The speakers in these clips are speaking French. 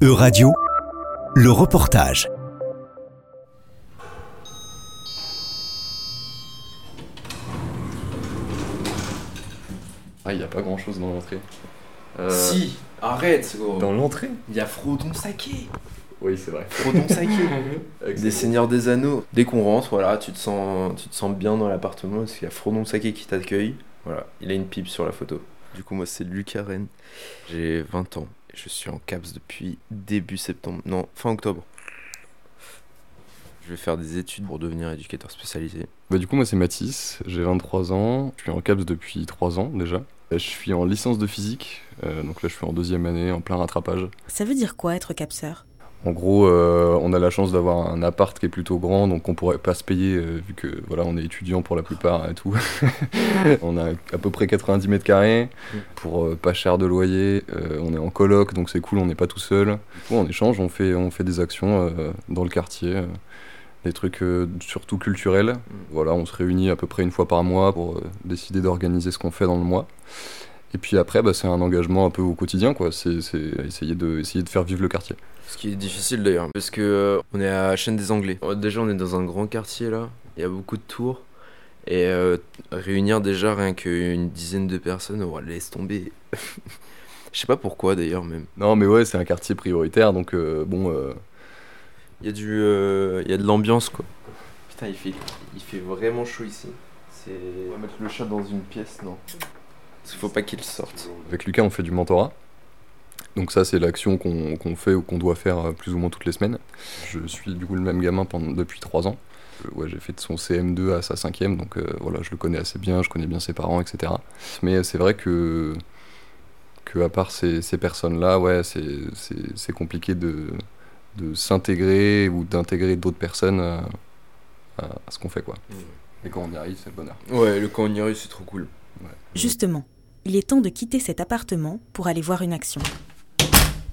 E-Radio, le reportage. Ah, il n'y a pas grand chose dans l'entrée. Euh, Si, arrête gros. Dans l'entrée? Il y a Frodon Saké. Oui, c'est vrai. Frodon Saké. Des Seigneurs des Anneaux. Dès qu'on rentre, voilà, tu te sens, tu te sens bien dans l'appartement parce qu'il y a Frodon Saké qui t'accueille. Voilà, il a une pipe sur la photo. Du coup, moi, c'est Lucas Rennes. J'ai 20 ans. Je suis en CAPS depuis début septembre. Non, fin octobre. Je vais faire des études pour devenir éducateur spécialisé. Bah, du coup, moi, c'est Mathis, j'ai 23 ans, je suis en CAPS depuis 3 ans déjà. Je suis en licence de physique, euh, donc là, je suis en deuxième année, en plein rattrapage. Ça veut dire quoi être capseur? En gros, euh, on a la chance d'avoir un appart qui est plutôt grand, donc on pourrait pas se payer, euh, vu que voilà, on est étudiant pour la plupart et tout. on a à peu près 90 mètres carrés pour euh, pas cher de loyer. on est en coloc, donc c'est cool, on n'est pas tout seul. Du en échange, on fait, des actions dans le quartier, des trucs surtout culturels. Voilà, on se réunit à peu près une fois par mois pour décider d'organiser ce qu'on fait dans le mois. Et puis après, bah, c'est un engagement un peu au quotidien, quoi. C'est essayer de, essayer de faire vivre le quartier. Ce qui est difficile d'ailleurs, parce que euh, on est à Chaîne des Anglais. Euh, Déjà, on est dans un grand quartier là, il y a beaucoup de tours. Et euh, réunir déjà rien qu'une dizaine de personnes, on laisse tomber. Je sais pas pourquoi d'ailleurs, même. Non, mais ouais, c'est un quartier prioritaire, donc euh, bon. euh, Il y a, du, euh, il y a de l'ambiance quoi. Putain, il fait, il fait vraiment chaud ici. C'est... On va mettre le chat dans une pièce, non? Parce qu'il faut pas qu'il sorte. avec Lucas, on fait du mentorat. Donc ça, c'est l'action qu'on fait ou qu'on doit faire euh, plus ou moins toutes les semaines. Je suis du coup le même gamin pendant, depuis 3 ans. Euh, Ouais, j'ai fait de son CM2 à sa 5e, donc euh, voilà, je le connais assez bien, je connais bien ses parents, etc. Mais c'est vrai que, que à part ces, ces personnes-là, ouais, c'est- compliqué de, de s'intégrer ou d'intégrer d'autres personnes à, à- à ce qu'on fait, quoi. Et quand on y arrive, c'est le bonheur. Ouais, le camp on y arrive, c'est trop cool. Justement, il est temps de quitter cet appartement pour aller voir une action.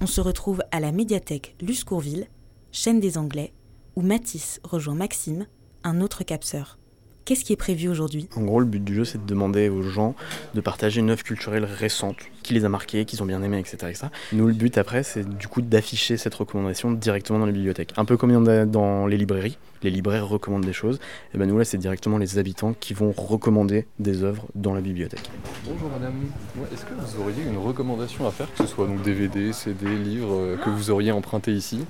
On se retrouve à la médiathèque Luce Courville, chaîne des Anglais, où Mathis rejoint Maxime, un autre capseur. Qu'est-ce qui est prévu aujourd'hui? En gros, le but du jeu, c'est de demander aux gens de partager une œuvre culturelle récente qui les a marqués, qu'ils ont bien aimé, etc., etc. Nous, le but après, c'est du coup d'afficher cette recommandation directement dans les bibliothèques. Un peu comme il y en a dans les librairies. Les libraires recommandent des choses. Et ben nous, là, c'est directement les habitants qui vont recommander des œuvres dans la bibliothèque. Bonjour madame, Dites-moi, est-ce que vous auriez une recommandation à faire, que ce soit donc DVD, CD, livre, euh, que vous auriez emprunté ici,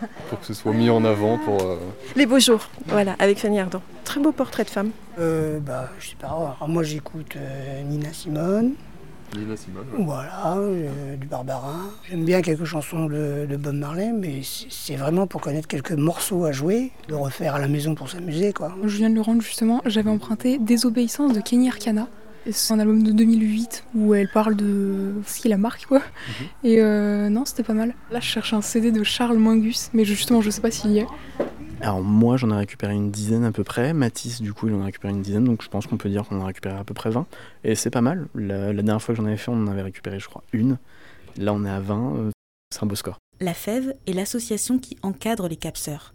pour que ce soit mis en avant pour... euh, Les beaux jours, voilà, avec Fanny Ardant. Très beau portrait de femme. Euh, bah, je sais pas. Alors, moi, j'écoute euh, Nina Simone, Lina Simone voilà, euh, du Barbarin. J'aime bien quelques chansons de, de Bob Marley, mais c'est c'est vraiment pour connaître quelques morceaux à jouer, de refaire à la maison pour s'amuser, quoi. Je viens de le rendre justement, j'avais emprunté Désobéissance de Kenny Arcana. C'est un album de 2008 où elle parle de ce qui la marque quoi. Et euh, non, c'était pas mal. Là, je cherche un CD de Charles Mingus, mais justement, je sais pas s'il y est. Alors moi, j'en ai récupéré une dizaine à peu près. Mathis, du coup, il en a récupéré une dizaine, donc je pense qu'on peut dire qu'on en a récupéré à peu près 20. Et c'est pas mal. La, la dernière fois que j'en avais fait, on en avait récupéré, je crois, une. Là, on est à 20. euh, c'est un beau score. La FEV est l'association qui encadre les capseurs.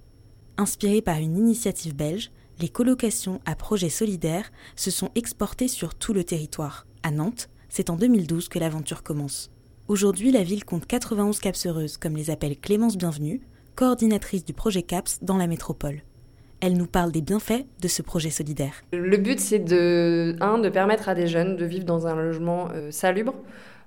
Inspirée par une initiative belge, les colocations à projets solidaires se sont exportées sur tout le territoire. À Nantes, c'est en 2012 que l'aventure commence. Aujourd'hui, la ville compte 91 capseuses, comme les appelle Clémence Bienvenue, coordinatrice du projet CAPS dans la métropole. Elle nous parle des bienfaits de ce projet solidaire. Le but, c'est de, un, de permettre à des jeunes de vivre dans un logement euh, salubre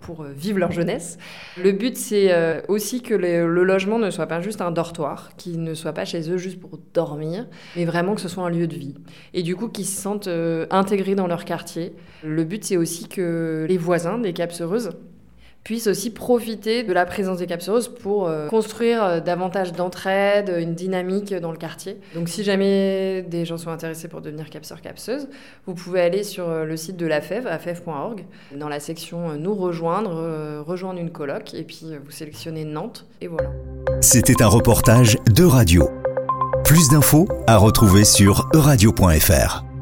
pour euh, vivre leur jeunesse. Le but, c'est euh, aussi que le, logement ne soit pas juste un dortoir, qu'ils ne soient pas chez eux juste pour dormir, mais vraiment que ce soit un lieu de vie. Et du coup, qu'ils se sentent intégrés dans leur quartier. Le but, c'est aussi que les voisins des capseuses puissent aussi profiter de la présence des capseuses pour euh, construire euh, davantage d'entraide, une dynamique dans le quartier. Donc si jamais des gens sont intéressés pour devenir capseur capseuse, vous pouvez aller sur euh, le site de la FEV, afev.org, dans la section Nous rejoindre, rejoindre une coloc, et puis vous sélectionnez Nantes, et voilà. C'était un reportage de radio. Plus d'infos à retrouver sur euradio.fr.